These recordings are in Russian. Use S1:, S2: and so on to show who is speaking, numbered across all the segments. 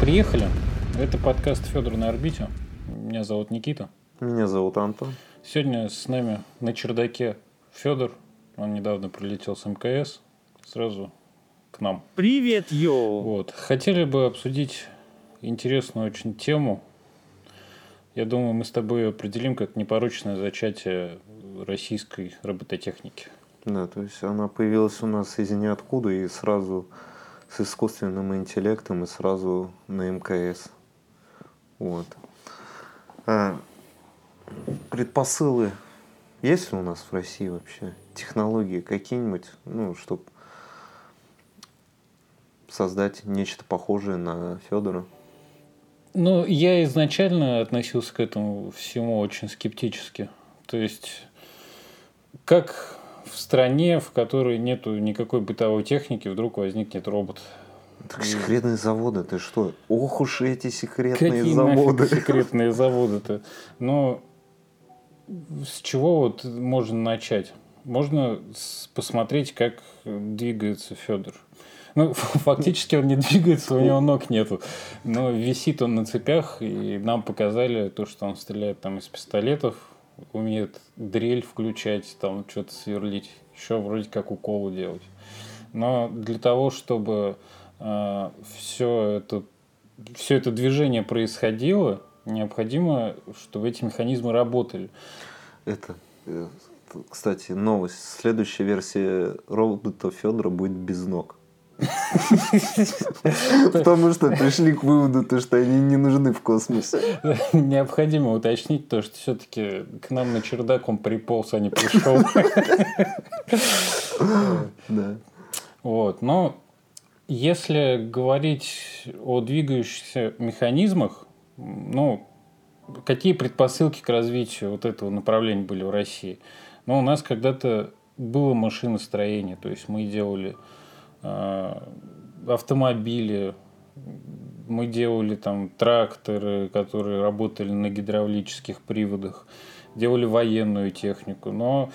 S1: Приехали. Это подкаст Федор на орбите. Меня зовут Никита.
S2: Меня зовут Антон.
S1: Сегодня с нами на чердаке Федор. Он недавно прилетел с МКС. Сразу к нам.
S3: Привет, йоу!
S1: Вот. Хотели бы обсудить интересную очень тему. Я думаю, мы с тобой определим как непорочное зачатие российской робототехники.
S2: Да, то есть она появилась у нас из ниоткуда и сразу с искусственным интеллектом и сразу на МКС. Вот. А, предпосылы есть ли у нас в России вообще технологии какие-нибудь, ну, чтобы создать нечто похожее на Федора?
S1: Ну, я изначально относился к этому всему очень скептически. То есть, как в стране, в которой нету никакой бытовой техники, вдруг возникнет робот.
S2: Так секретные заводы, ты что? Ох уж эти секретные
S1: Какие
S2: заводы.
S1: секретные заводы-то? Но с чего вот можно начать? Можно посмотреть, как двигается Федор. Ну, фактически он не двигается, у него ног нету. Но висит он на цепях, и нам показали то, что он стреляет там из пистолетов, умеет дрель включать, там что-то сверлить, еще вроде как уколы делать. Но для того, чтобы все это все это движение происходило, необходимо, чтобы эти механизмы работали.
S2: Это, э, кстати, новость. Следующая версия робота Федора будет без ног. Потому что пришли к выводу, то, что они не нужны в космосе.
S1: Необходимо уточнить то, что все-таки к нам на чердак он приполз, а не пришел.
S2: Да.
S1: Вот, но если говорить о двигающихся механизмах, ну, какие предпосылки к развитию вот этого направления были в России? Ну, у нас когда-то было машиностроение, то есть мы делали автомобили, мы делали там тракторы, которые работали на гидравлических приводах, делали военную технику, но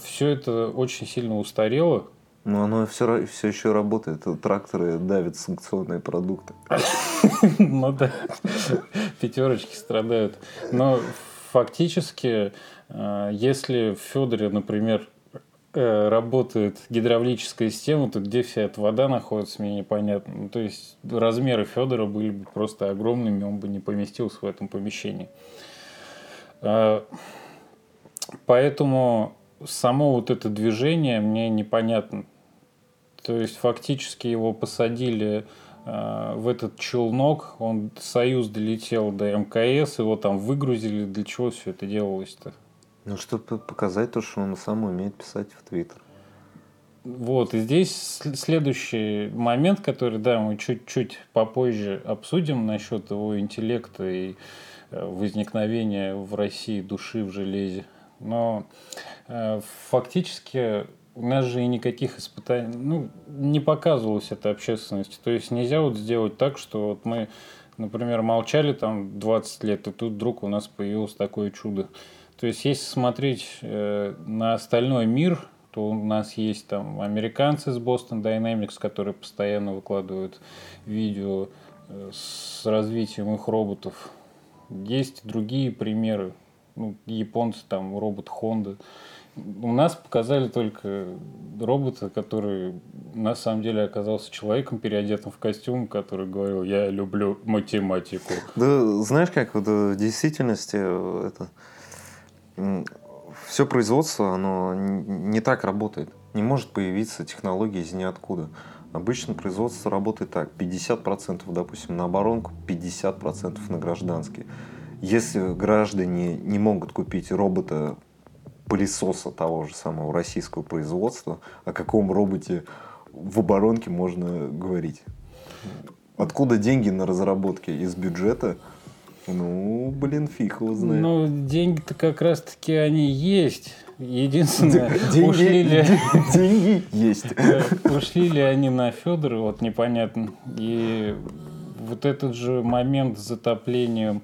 S1: все это очень сильно устарело,
S2: Но оно все, все еще работает. Тракторы давят санкционные продукты.
S1: Ну да, пятерочки страдают. Но фактически, э, если в Федоре, например, э, работает гидравлическая система, то где вся эта вода находится, мне непонятно. Ну, то есть размеры Федора были бы просто огромными, он бы не поместился в этом помещении. Э, Поэтому само вот это движение мне непонятно. То есть фактически его посадили э, в этот челнок, он Союз долетел до МКС, его там выгрузили. Для чего все это делалось-то?
S2: Ну, чтобы показать то, что он сам умеет писать в Твиттер.
S1: Вот, и здесь сл- следующий момент, который, да, мы чуть-чуть попозже обсудим насчет его интеллекта и э, возникновения в России души в железе. Но э, фактически у нас же и никаких испытаний, ну, не показывалось это общественности. То есть нельзя вот сделать так, что вот мы, например, молчали там 20 лет, и тут вдруг у нас появилось такое чудо. То есть если смотреть э, на остальной мир, то у нас есть там американцы с Boston Dynamics, которые постоянно выкладывают видео э, с развитием их роботов. Есть другие примеры. Ну, японцы там робот Honda. У нас показали только робота, который на самом деле оказался человеком, переодетым в костюм, который говорил, я люблю математику.
S2: Да, знаешь, как вот в действительности э, это все производство, оно не так работает. Не может появиться технология из ниоткуда. Обычно производство работает так. 50% допустим на оборонку, 50% на гражданский. Если граждане не могут купить робота пылесоса того же самого российского производства, о каком роботе в оборонке можно говорить? Откуда деньги на разработки? Из бюджета? Ну, блин, фиг его знает.
S1: Ну, деньги-то как раз-таки они есть. Единственное,
S2: Деньги-
S1: ушли ли,
S2: деньги есть.
S1: ушли ли они на Федора, вот непонятно. И вот этот же момент с затоплением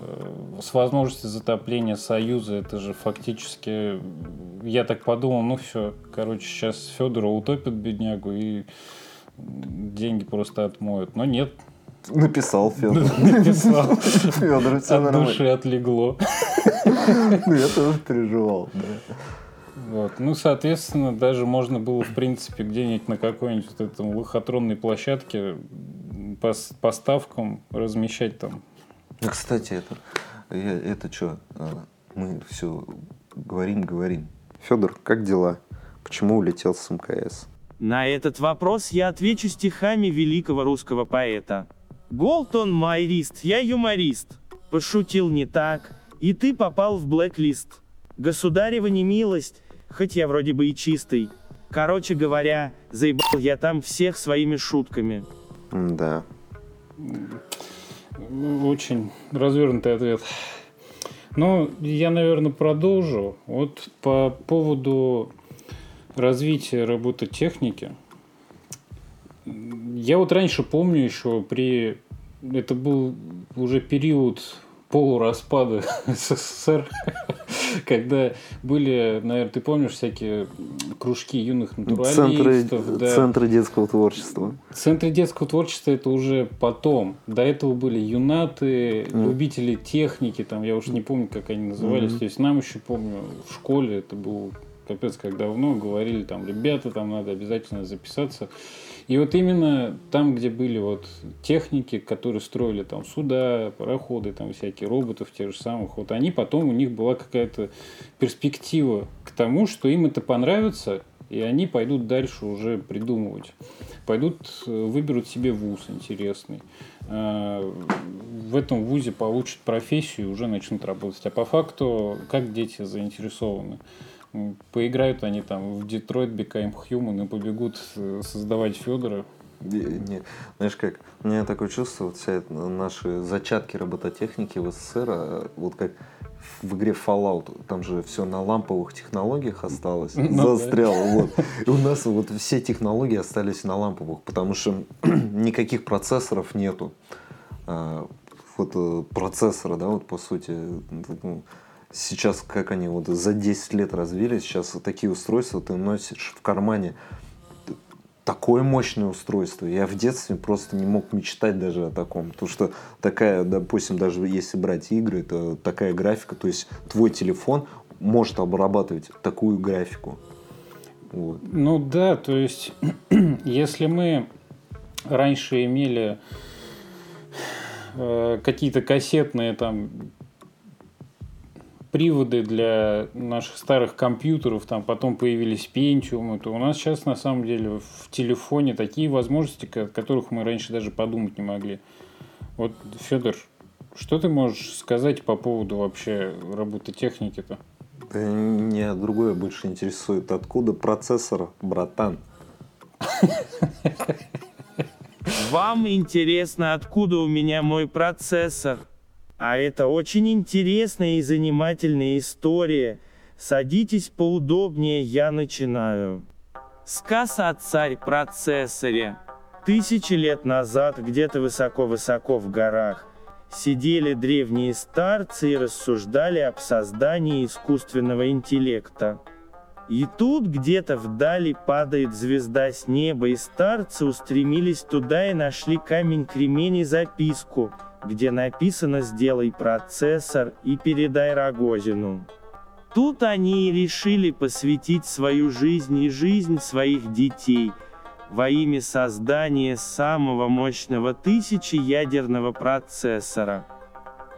S1: э, с возможностью затопления Союза, это же фактически, я так подумал, ну все, короче, сейчас Федора утопят беднягу и деньги просто отмоют. Но нет.
S2: Написал Федор.
S1: Написал.
S2: Федор, все
S1: От
S2: нормально.
S1: души отлегло.
S2: Ну, я тоже переживал, да.
S1: Вот. Ну, соответственно, даже можно было, в принципе, где-нибудь на какой-нибудь вот этом лохотронной площадке по с- поставкам размещать там.
S2: Ну, кстати, это, я- это что? Мы все говорим, говорим. Федор, как дела? Почему улетел с МКС?
S4: На этот вопрос я отвечу стихами великого русского поэта. Голтон майрист, я юморист. Пошутил не так, и ты попал в блэк-лист. Государева немилость, хоть я вроде бы и чистый. Короче говоря, заебал я там всех своими шутками.
S2: Да.
S1: Ну, Очень развернутый ответ. Ну, я, наверное, продолжу. Вот по поводу развития робототехники. Я вот раньше помню еще при... Это был уже период полураспада СССР, когда были, наверное, ты помнишь всякие кружки юных
S2: Центры,
S1: натуралистов. да.
S2: центры детского творчества.
S1: Центры детского творчества это уже потом. До этого были юнаты,
S2: Мгм.
S1: любители техники, там я уж не помню, как они назывались.
S2: Мгм.
S1: То есть нам еще помню в школе это был капец как давно говорили там ребята там надо обязательно записаться. И вот именно там, где были вот техники, которые строили там суда, пароходы, там всякие роботов тех же самых, вот они потом у них была какая-то перспектива к тому, что им это понравится, и они пойдут дальше уже придумывать. Пойдут, э, выберут себе вуз интересный. Э, В этом вузе получат профессию и уже начнут работать. А по факту, как дети заинтересованы? Поиграют они там в Детройт Become Human и побегут э, создавать Федора.
S2: Не- не, знаешь как, у меня такое чувство, вот вся эта- наши зачатки робототехники в СССР, а, вот как в игре Fallout, там же все на ламповых технологиях осталось,
S1: Ну да.
S2: застряло. Вот. И у нас вот все технологии остались на ламповых, потому что никаких процессоров нету. А, вот э, процессора, да, вот по сути, ну, сейчас как они вот за 10 лет развились, сейчас такие устройства ты носишь в кармане, такое мощное устройство. Я в детстве просто не мог мечтать даже о таком. Потому что такая, допустим, даже если брать игры, это такая графика, то есть твой телефон может обрабатывать такую графику. Вот.
S1: Ну да, то есть, если мы раньше имели э, какие-то кассетные там приводы для наших старых компьютеров, там потом появились пентиумы, то у нас сейчас на самом деле в телефоне такие возможности, о которых мы раньше даже подумать не могли. Вот, Федор, что ты можешь сказать по поводу вообще работы техники-то?
S2: Да меня другое больше интересует. Откуда процессор, братан?
S4: Вам интересно, откуда у меня мой процессор? А это очень интересная и занимательная история. Садитесь поудобнее, я начинаю. Сказ о царь-процессоре. Тысячи лет назад, где-то высоко-высоко в горах, сидели древние старцы и рассуждали об создании искусственного интеллекта. И тут где-то вдали падает звезда с неба, и старцы устремились туда и нашли камень-кремень и записку, где написано «Сделай процессор и передай Рогозину». Тут они и решили посвятить свою жизнь и жизнь своих детей во имя создания самого мощного тысячеядерного процессора.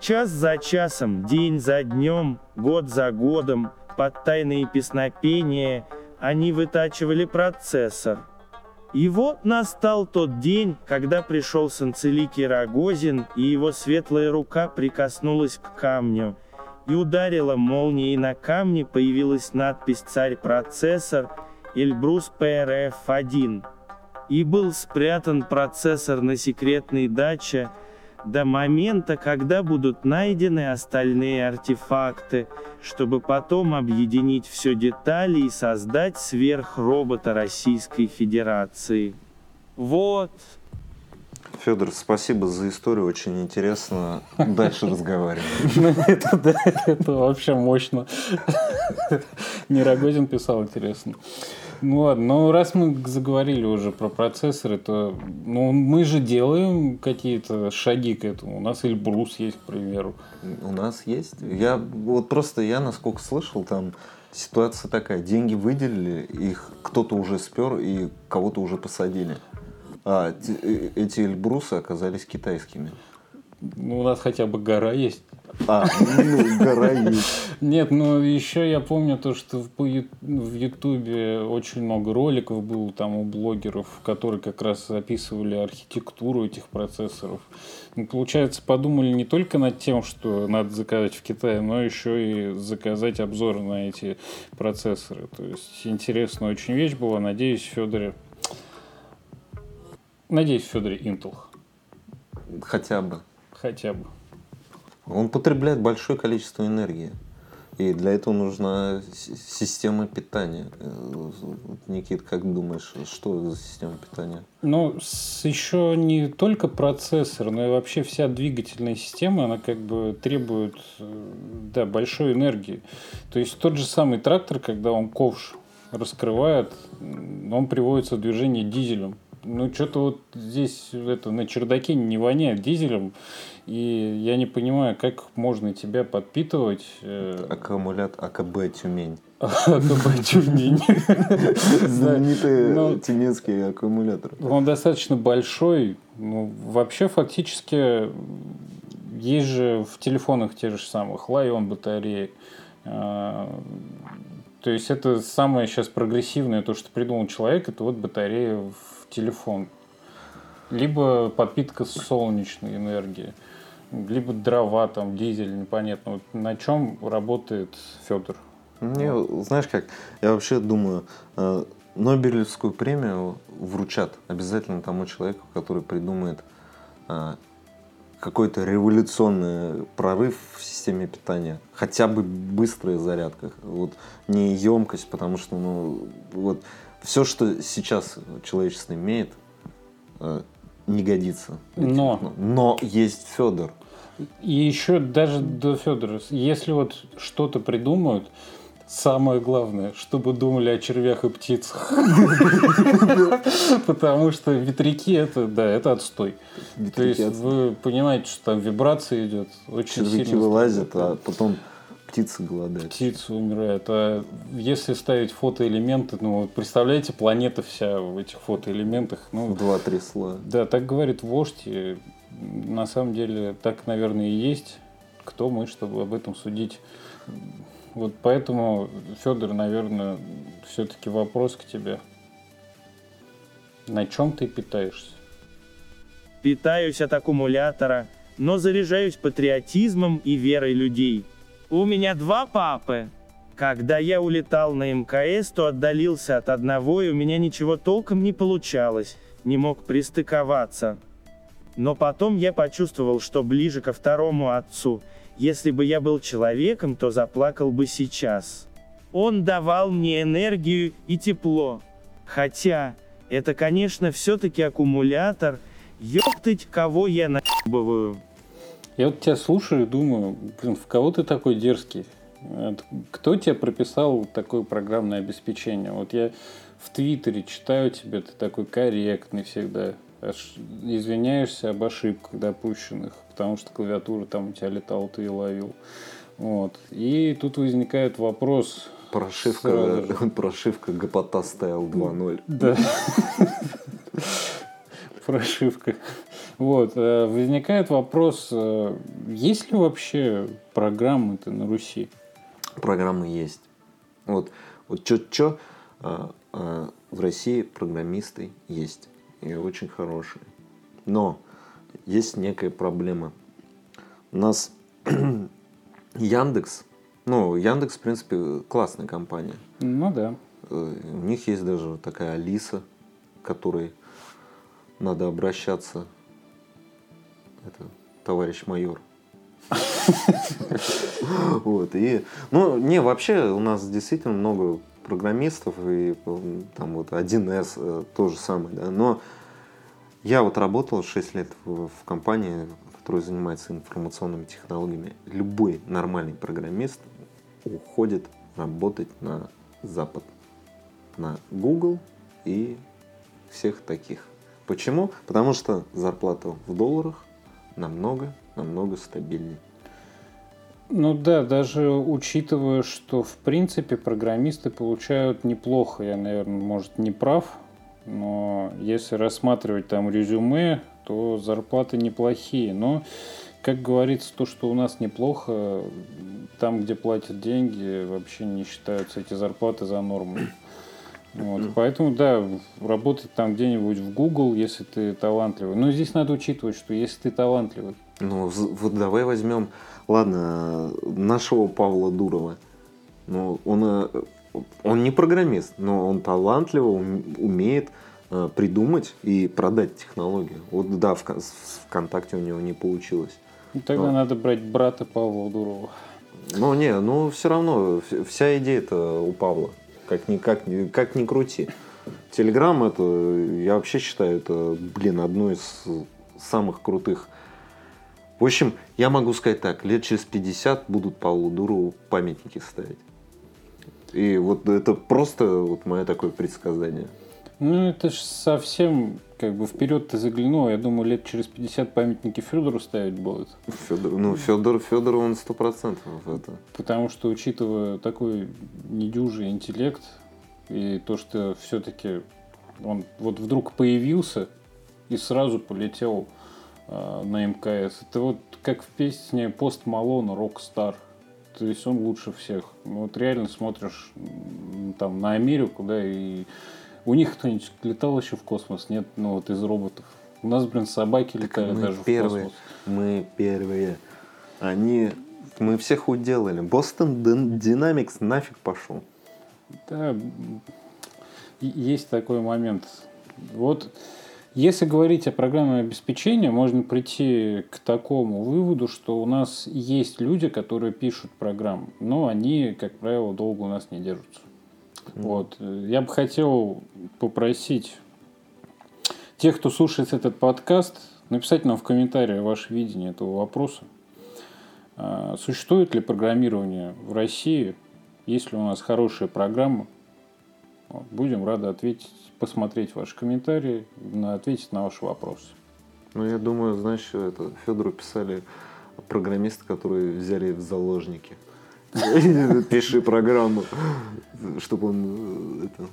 S4: Час за часом, день за днем, год за годом, под тайные песнопения, они вытачивали процессор. И вот настал тот день, когда пришел Санцеликий Рогозин, и его светлая рука прикоснулась к камню, и ударила молнией на камне появилась надпись «Царь-процессор» Эльбрус ПРФ-1. И был спрятан процессор на секретной даче, до момента, когда будут найдены остальные артефакты, чтобы потом объединить все детали и создать сверхробота Российской Федерации. Вот.
S2: Федор, спасибо за историю, очень интересно. Дальше разговариваем.
S1: Ну, это, да, это вообще мощно. Не Рогозин писал, интересно. Ну ладно, но раз мы заговорили уже про процессоры, то ну, мы же делаем какие-то шаги к этому. У нас Эльбрус есть, к примеру.
S2: У нас есть. Я вот просто я насколько слышал, там ситуация такая: деньги выделили, их кто-то уже спер и кого-то уже посадили. А э, эти Эльбрусы оказались китайскими.
S1: Ну, у нас хотя бы гора есть.
S2: А, ну, гора есть.
S1: Нет, ну еще я помню то, что в, Ютубе очень много роликов было там у блогеров, которые как раз описывали архитектуру этих процессоров. Ну, получается, подумали не только над тем, что надо заказать в Китае, но еще и заказать обзоры на эти процессоры. То есть интересная очень вещь была. Надеюсь, Федоре... Надеюсь, Федоре Intel.
S2: Хотя бы.
S1: Хотя бы.
S2: Он потребляет большое количество энергии. И для этого нужна система питания. Э, Никит, как думаешь, что за система питания?
S1: Ну, еще не только процессор, но и вообще вся двигательная система, она как бы требует э, да, большой энергии. То есть тот же самый трактор, когда он ковш раскрывает, он приводится в движение дизелем. Ну, что-то вот здесь это на чердаке не воняет дизелем, и я не понимаю, как можно тебя подпитывать. э,
S2: Аккумулятор АКБ Тюмень.
S1: АКБ Тюмень.
S2: Знаменитый
S1: Ну,
S2: тюменский аккумулятор.
S1: Он достаточно большой. Ну, вообще, фактически, есть же в телефонах те же самых Lion батареи. А, То есть это самое сейчас прогрессивное, то, что придумал человек, это вот батарея в телефон. Либо подпитка солнечной энергии, либо дрова, там, дизель, непонятно. Вот на чем работает Федор?
S2: Мне, знаешь как, я вообще думаю, э, Нобелевскую премию вручат обязательно тому человеку, который придумает э, какой-то революционный прорыв в системе питания. Хотя бы быстрая зарядка. Вот не емкость, потому что, ну, вот все, что сейчас человечество имеет, э, не годится.
S1: Но.
S2: Но есть Федор.
S1: И еще даже до Федора, если вот что-то придумают, самое главное, чтобы думали о червях и птицах. Потому что ветряки это, да, это отстой. То есть вы понимаете, что там вибрация идет, очень
S2: Червяки
S1: сильно
S2: вылазят, а потом птицы голодают.
S1: птицы умирают. А если ставить фотоэлементы, ну вот представляете, планета вся в этих фотоэлементах, ну
S2: Два-три слоя.
S1: Да, так говорит вождь. и на самом деле так, наверное, и есть. Кто мы, чтобы об этом судить? Вот поэтому, Федор, наверное, все-таки вопрос к тебе. На чем ты питаешься?
S4: Питаюсь от аккумулятора, но заряжаюсь патриотизмом и верой людей. У меня два папы. Когда я улетал на МКС, то отдалился от одного и у меня ничего толком не получалось, не мог пристыковаться. Но потом я почувствовал, что ближе ко второму отцу. Если бы я был человеком, то заплакал бы сейчас. Он давал мне энергию и тепло. Хотя, это конечно все-таки аккумулятор, ёптать кого я наебываю.
S1: Я вот тебя слушаю и думаю, блин, в кого ты такой дерзкий? Кто тебе прописал такое программное обеспечение? Вот я в Твиттере читаю тебе, ты такой корректный всегда. Аж извиняешься об ошибках допущенных, потому что клавиатура там у тебя летала, ты ее ловил. Вот. И тут возникает вопрос.
S2: Прошивка, прошивка Гопота Style 2.0.
S1: Да. Прошивка. Вот. э, Возникает вопрос, э, есть ли вообще программы-то на Руси?
S2: Программы есть. Вот, вот чё-чё, а, а, в России программисты есть. И очень хорошие. Но есть некая проблема. У нас Яндекс, ну, Яндекс, в принципе, классная компания.
S1: Ну да.
S2: Э, У них есть даже такая Алиса, к которой надо обращаться. Это товарищ майор. Вот, и, ну, не, вообще у нас действительно много программистов, и там вот 1С э, то же самое, да, но Я вот работал 6 лет в компании, которая занимается информационными технологиями. Любой нормальный программист уходит работать на Запад, на Google и всех таких. Почему? Потому что зарплата в долларах намного, намного стабильнее.
S1: Ну да, даже учитывая, что в принципе программисты получают неплохо, я, наверное, может, не прав, но если рассматривать там резюме, то зарплаты неплохие. Но, как говорится, то, что у нас неплохо, там, где платят деньги, вообще не считаются эти зарплаты за норму. Вот, поэтому, да, работать там где-нибудь в Google, если ты талантливый. Но здесь надо учитывать, что если ты талантливый.
S2: Ну, вот давай возьмем, ладно, нашего Павла Дурова. Ну, он, э, он не программист, но он талантливо умеет э, придумать и продать технологию. Вот да, в ВКонтакте у него не получилось.
S1: Ну, тогда но... надо брать брата Павла Дурова.
S2: Ну, не, ну все равно, вся идея-то у Павла. Как ни, как, ни, как ни крути. Телеграм это, я вообще считаю, это, блин, одно из самых крутых. В общем, я могу сказать так, лет через 50 будут Павлу Дурову памятники ставить. И вот это просто вот мое такое предсказание.
S1: Ну, это же совсем как бы вперед ты заглянул. Я думаю, лет через 50 памятники Федору ставить будут.
S2: Федор, ну, Федор, Федор, он сто процентов это.
S1: Потому что, учитывая такой недюжий интеллект, и то, что все-таки он вот вдруг появился и сразу полетел э, на МКС. Это вот как в песне Пост Малона «Рок-стар». То есть он лучше всех. Ну, вот реально смотришь там на Америку, да, и у них кто-нибудь летал еще в космос? Нет, ну вот из роботов. У нас, блин, собаки летали
S2: мы
S1: даже
S2: первые,
S1: в космос.
S2: Мы первые. Они... Мы всех уделали. Бостон Динамикс нафиг пошел.
S1: Да, есть такой момент. Вот если говорить о программном обеспечении, можно прийти к такому выводу, что у нас есть люди, которые пишут программы, но они, как правило, долго у нас не держатся. Вот. Я бы хотел попросить тех, кто слушает этот подкаст, написать нам в комментарии ваше видение этого вопроса. А, существует ли программирование в России? Есть ли у нас хорошая программа? Будем рады ответить, посмотреть ваши комментарии, ответить на ваши вопросы.
S2: Ну, я думаю, знаешь, это Федору писали программисты, которые взяли в заложники. Пиши программу, чтобы он э, это,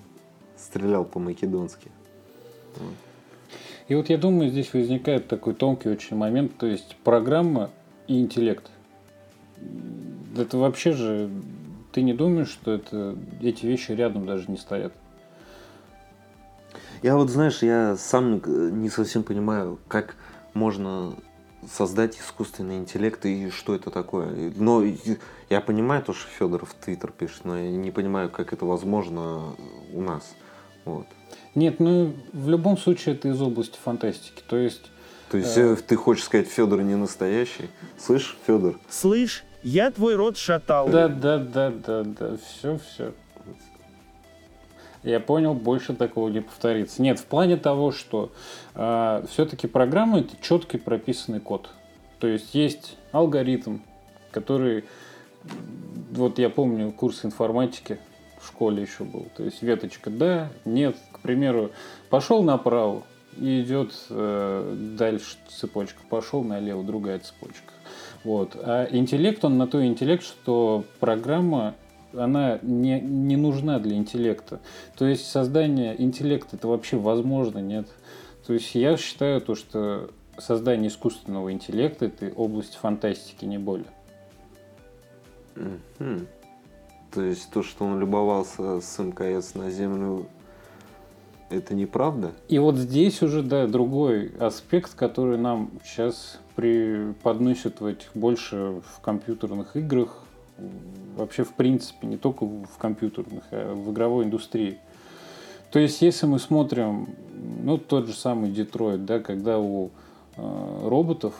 S2: стрелял по-македонски.
S1: И вот я думаю, здесь возникает такой тонкий очень момент, то есть программа и интеллект. Это вообще же, ты не думаешь, что это, эти вещи рядом даже не стоят?
S2: Я вот, знаешь, я сам не совсем понимаю, как можно создать искусственный интеллект и что это такое. Но я понимаю то, что Федоров в Твиттер пишет, но я не понимаю, как это возможно у нас. Вот.
S1: Нет, ну в любом случае это из области фантастики. То есть.
S2: То есть э... ты хочешь сказать, Федор не настоящий? Слышь, Федор?
S4: Слышь, я твой рот шатал.
S1: Да, да, да, да, да. Все, все. Я понял, больше такого не повторится. Нет, в плане того, что э, все-таки программа это четкий прописанный код. То есть есть алгоритм, который, вот я помню курс информатики в школе еще был. То есть веточка да, нет, к примеру, пошел направо и идет э, дальше цепочка, пошел налево другая цепочка. Вот. А интеллект, он на то интеллект, что программа она не, не нужна для интеллекта. То есть создание интеллекта это вообще возможно, нет? То есть я считаю то, что создание искусственного интеллекта это область фантастики, не более.
S2: Mm-hmm. То есть то, что он любовался с МКС на Землю, это неправда?
S1: И вот здесь уже, да, другой аспект, который нам сейчас преподносят в этих больше в компьютерных играх, вообще в принципе, не только в компьютерных, а в игровой индустрии. То есть, если мы смотрим, ну, тот же самый Детройт, да, когда у э, роботов,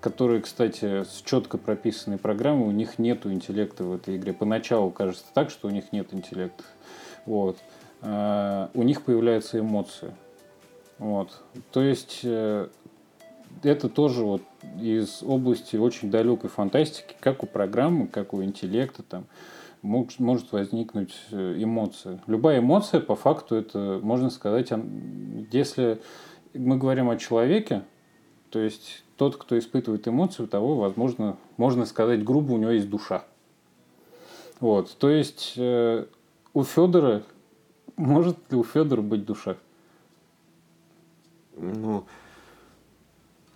S1: которые, кстати, с четко прописанной программой, у них нет интеллекта в этой игре. Поначалу кажется так, что у них нет интеллекта. Вот. Э, у них появляются эмоции. Вот. То есть э, это тоже вот из области очень далекой фантастики, как у программы, как у интеллекта там может, возникнуть э, эмоция. Любая эмоция, по факту, это, можно сказать, если мы говорим о человеке, то есть тот, кто испытывает эмоцию, того, возможно, можно сказать грубо, у него есть душа. Вот, то есть э, у Федора, может ли у Федора быть душа?
S2: Ну,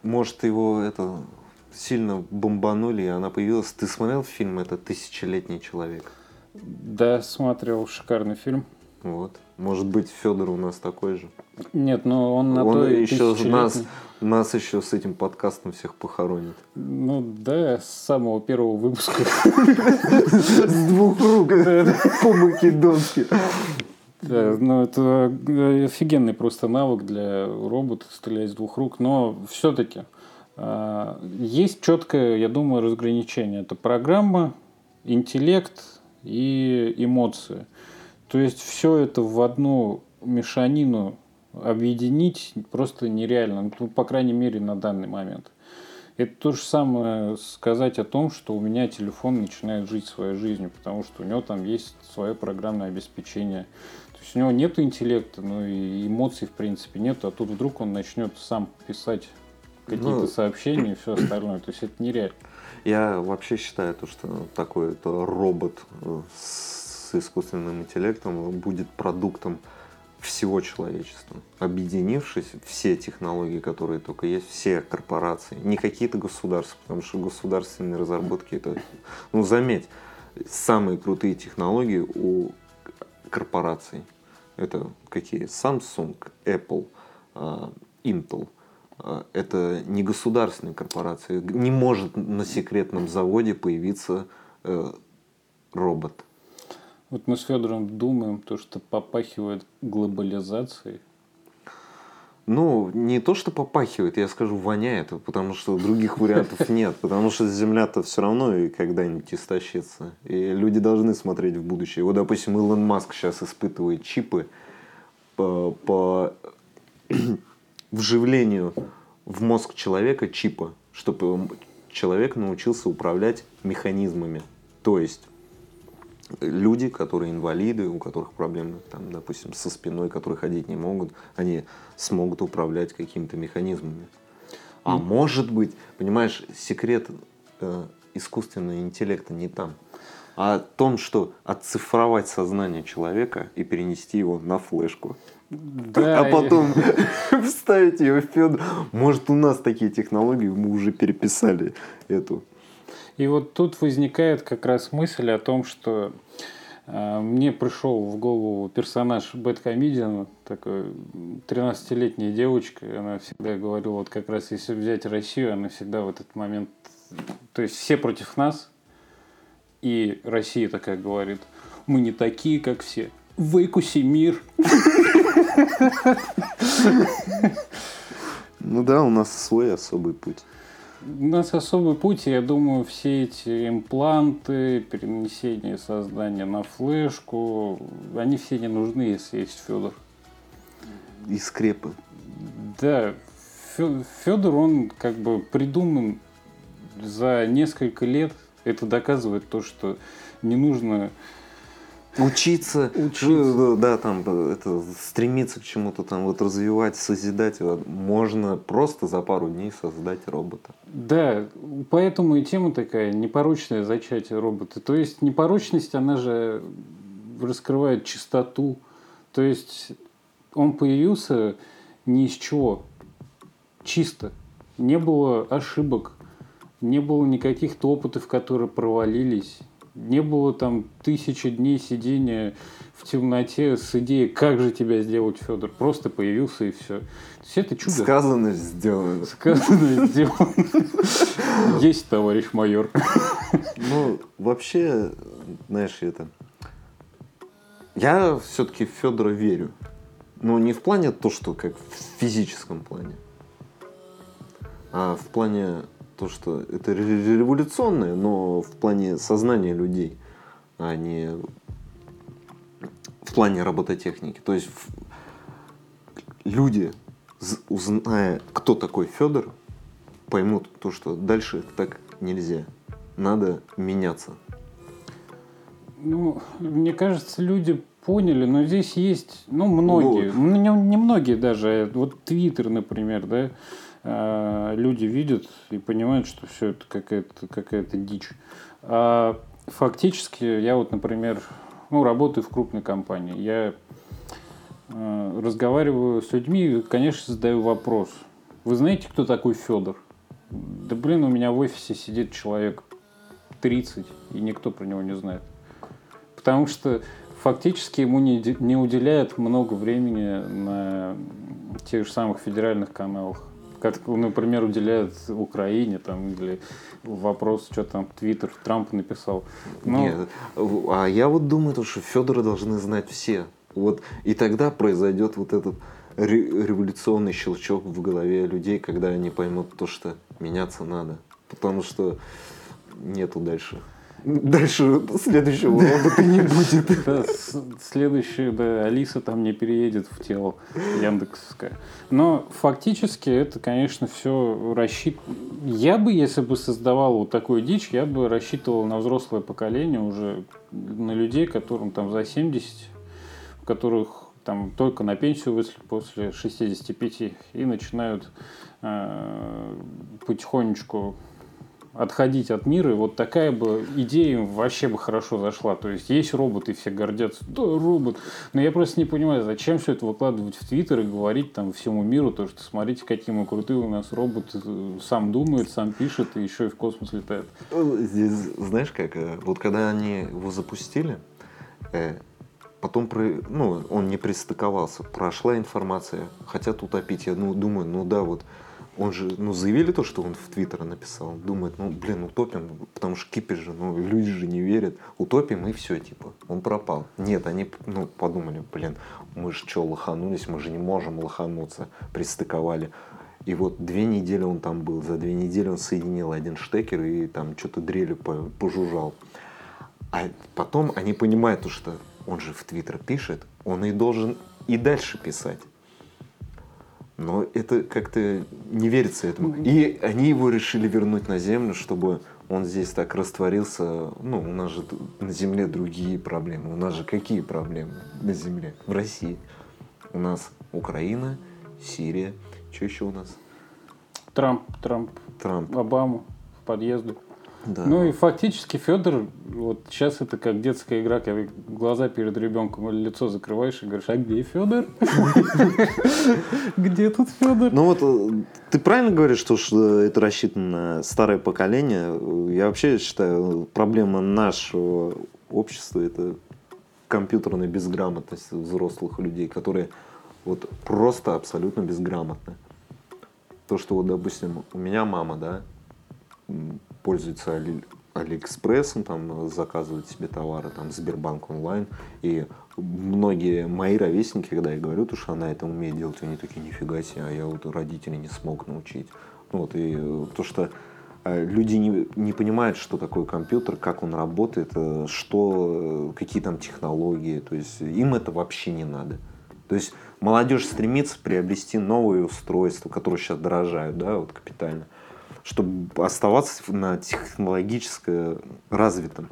S2: может, его это сильно бомбанули, и она появилась. Ты смотрел фильм это «Тысячелетний человек»?
S1: Да, смотрел. Шикарный фильм.
S2: Вот. Может быть, Федор у нас такой же.
S1: Нет, но он на
S2: он
S1: то
S2: еще нас, нас еще с этим подкастом всех похоронит.
S1: Ну да, с самого первого выпуска.
S2: С двух рук. По-македонски.
S1: Да, ну это э, офигенный просто навык для робота стрелять с двух рук, но все-таки а, есть четкое, я думаю, разграничение. Это программа, интеллект и эмоции. То есть все это в одну мешанину объединить просто нереально, ну, по крайней мере на данный момент. Это то же самое сказать о том, что у меня телефон начинает жить своей жизнью, потому что у него там есть свое программное обеспечение. То есть у него нет интеллекта, ну и эмоций в принципе нет, а тут вдруг он начнет сам писать какие-то ну, сообщения и все остальное. То есть это нереально.
S2: Я вообще считаю, то, что такой это робот э, с искусственным интеллектом будет продуктом всего человечества. Объединившись, все технологии, которые только есть, все корпорации, не какие-то государства, потому что государственные разработки это, ну заметь, самые крутые технологии у корпораций. Это какие? Samsung, Apple, а, Intel – а, это не государственная корпорация. Не может на секретном заводе появиться э, робот.
S1: Вот мы с Федором думаем, то, что попахивает глобализацией.
S2: Ну, не то, что попахивает, я скажу, воняет, потому что других вариантов нет. Потому что Земля-то все равно и когда-нибудь истощится. И люди должны смотреть в будущее. Вот, допустим, Илон Маск сейчас испытывает чипы по, по вживлению в мозг человека чипа, чтобы человек научился управлять механизмами. То есть люди, которые инвалиды, у которых проблемы, там, допустим, со спиной, которые ходить не могут, они смогут управлять какими-то механизмами. А mm. может быть, понимаешь, секрет э, искусственного интеллекта не там, а в том, что оцифровать сознание человека и перенести его на флешку. Да, а потом вставить ее в Федор. Может, у нас такие технологии, мы уже переписали эту.
S1: И вот тут возникает как раз мысль о том, что э, мне пришел в голову персонаж Бэткомедиана, такой 13-летняя девочка, она всегда говорила, вот как раз если взять Россию, она всегда в этот момент, то есть все против нас, и Россия такая говорит, мы не такие, как все, выкуси мир.
S2: Ну да, у нас свой особый путь.
S1: У нас особый путь, я думаю, все эти импланты, перенесение создания на флешку, они все не нужны, если есть Федор.
S2: И скрепы.
S1: Да, Федор, он как бы придуман за несколько лет. Это доказывает то, что не нужно
S2: учиться, учиться. да, там, это, стремиться к чему-то там, вот развивать, созидать, можно просто за пару дней создать робота.
S1: Да, поэтому и тема такая, непорочное зачатие робота. То есть непорочность, она же раскрывает чистоту. То есть он появился ни из чего, чисто. Не было ошибок, не было никаких опытов, которые провалились не было там тысячи дней сидения в темноте с идеей, как же тебя сделать, Федор. Просто появился и все. То есть это чудо.
S2: Сказано, сделано.
S1: Сказано, сделано. Есть, товарищ майор.
S2: Ну, вообще, знаешь, это... Я все-таки в Федора верю. Но не в плане то, что как в физическом плане, а в плане то, что это революционное, но в плане сознания людей, а не в плане робототехники. То есть люди узная, кто такой Федор, поймут то, что дальше так нельзя. Надо меняться.
S1: Ну, мне кажется, люди поняли, но здесь есть, ну, многие, ну, не, не многие даже, вот Твиттер, например, да, люди видят и понимают, что все это какая-то какая дичь. А фактически я вот, например, ну, работаю в крупной компании, я э, разговариваю с людьми и, конечно, задаю вопрос. Вы знаете, кто такой Федор? Да блин, у меня в офисе сидит человек 30, и никто про него не знает. Потому что фактически ему не, не уделяют много времени на тех же самых федеральных каналах. Как, например, уделяют Украине там, или вопрос, что там Твиттер Трамп написал. Ну,
S2: Нет, а я вот думаю, то, что Федора должны знать все. Вот, и тогда произойдет вот этот ре- революционный щелчок в голове людей, когда они поймут то, что меняться надо. Потому что нету дальше. Дальше следующего робота не будет.
S1: Да, с- следующее, да, Алиса там не переедет в тело Яндексовское. Но фактически это, конечно, все рассчитано. Я бы, если бы создавал вот такую дичь, я бы рассчитывал на взрослое поколение уже, на людей, которым там за 70, у которых там только на пенсию вышли после 65 и начинают э, потихонечку отходить от мира, и вот такая бы идея им вообще бы хорошо зашла. То есть есть роботы, все гордятся, да, робот. Но я просто не понимаю, зачем все это выкладывать в Твиттер и говорить там всему миру, то, что смотрите, какие мы крутые у нас робот, э, сам думает, сам пишет, и еще и в космос летает.
S2: Здесь, знаешь как, э, вот когда они его запустили, э, потом, ну, он не пристыковался, прошла информация, хотят утопить. Я ну, думаю, ну да, вот он же, ну, заявили то, что он в Твиттер написал. Думает, ну, блин, утопим, потому что кипиш же, ну, люди же не верят. Утопим и все, типа, он пропал. Нет, они, ну, подумали, блин, мы же что, лоханулись, мы же не можем лохануться, пристыковали. И вот две недели он там был, за две недели он соединил один штекер и там что-то дрелью по- пожужжал. А потом они понимают, то, что он же в Твиттер пишет, он и должен и дальше писать. Но это как-то не верится этому. И они его решили вернуть на землю, чтобы он здесь так растворился. Ну, у нас же на земле другие проблемы. У нас же какие проблемы на земле? В России. У нас Украина, Сирия. Что еще у нас?
S1: Трамп, Трамп,
S2: Трамп.
S1: Обама в подъезде.
S2: Да.
S1: Ну и фактически Федор, вот сейчас это как детская игра, когда глаза перед ребенком или лицо закрываешь и говоришь, а где Федор? Где тут Федор?
S2: Ну вот э, ты правильно говоришь, что, что это рассчитано на старое поколение. Я вообще считаю, проблема нашего общества это компьютерная безграмотность взрослых людей, которые вот просто абсолютно безграмотны. То, что вот, допустим, у меня мама, да, пользуется Али- Алиэкспрессом, там заказывает себе товары, там Сбербанк онлайн, и многие мои ровесники, когда я говорю, то, что она это умеет делать, они такие, нифига себе, а я вот родителей не смог научить. Ну Вот, и э, то, что э, люди не, не понимают, что такое компьютер, как он работает, э, что, какие там технологии, то есть им это вообще не надо. То есть молодежь стремится приобрести новые устройства, которые сейчас дорожают, да, вот капитально, чтобы оставаться на технологически развитом.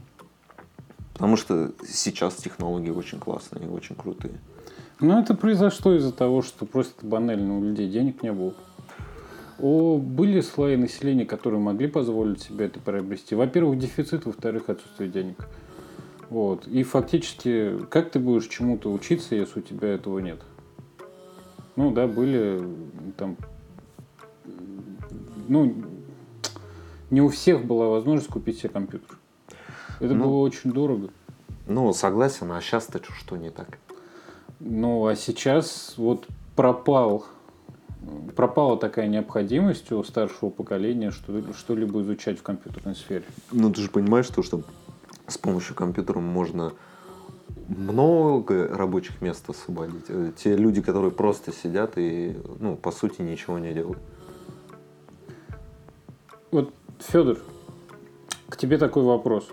S2: Потому что сейчас технологии очень классные и очень крутые.
S1: Ну, это произошло из-за того, что просто банально у людей денег не было. О, были слои населения, которые могли позволить себе это приобрести. Во-первых, дефицит, во-вторых, отсутствие денег. Вот. И фактически, как ты будешь чему-то учиться, если у тебя этого нет? Ну да, были там... Ну, не у всех была возможность купить себе компьютер. Это
S2: Ну.
S1: было очень дорого.
S2: Ну, согласен, а сейчас-то что не так?
S1: Ну, а сейчас вот пропал, пропала такая необходимость у старшего поколения что, что-либо изучать в компьютерной сфере.
S2: Ну, ты же понимаешь, то, что с помощью компьютера можно много рабочих мест освободить. Э, Те люди, которые просто сидят и, ну, по сути, ничего не делают.
S1: Вот, Федор, к тебе такой вопрос.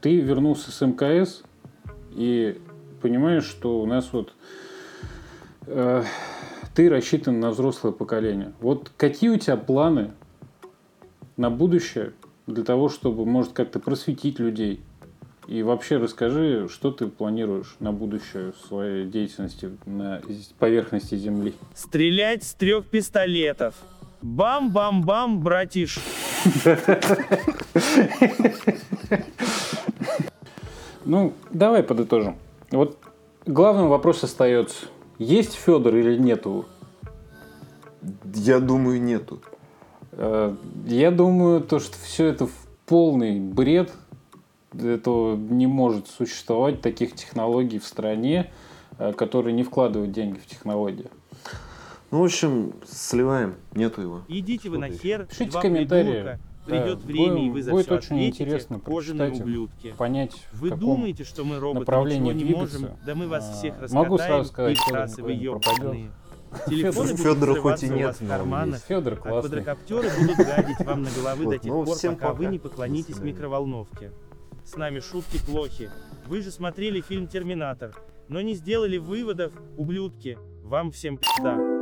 S1: Ты вернулся с МКС и понимаешь, что у нас вот э, ты рассчитан на взрослое поколение. Вот какие у тебя планы на будущее для того, чтобы, может, как-то просветить людей? И вообще расскажи, что ты планируешь на будущее в своей деятельности на поверхности Земли.
S4: Стрелять с трех пистолетов. Бам-бам-бам, братиш.
S1: Ну, давай подытожим. Вот главный вопрос остается. Есть Федор или нету?
S2: Я думаю, нету.
S1: Э, Я думаю, то, что все это в полный бред. Это не может существовать таких технологий в стране, э, которые не вкладывают деньги в технологии.
S2: Ну, в общем, сливаем. Нету его.
S4: Идите вы нахер,
S1: Пишите
S4: два
S1: комментарии.
S4: придурка.
S1: Да,
S4: Придет время, и вы за
S1: будет
S4: все
S1: очень
S4: ответите,
S1: интересно
S4: кожаные ублюдки.
S1: Понять,
S4: Вы
S1: в каком
S4: думаете, что мы роботы
S1: направлении
S4: ничего не можем? Да мы вас
S1: А,
S4: всех
S1: могу
S4: раскатаем,
S1: сразу сказать,
S4: и
S1: Федор
S4: красы вы ёбаные. Телефоны будут
S2: Федора хоть и нет,
S4: вас в карманах,
S1: Федор
S4: а
S1: классный.
S4: квадрокоптеры будут гадить вам на головы до тех
S2: ну,
S4: пор,
S2: всем
S4: пока вы не поклонитесь микроволновке. С нами шутки плохи. Вы же смотрели фильм «Терминатор», но не сделали выводов, ублюдки. Вам всем пизда.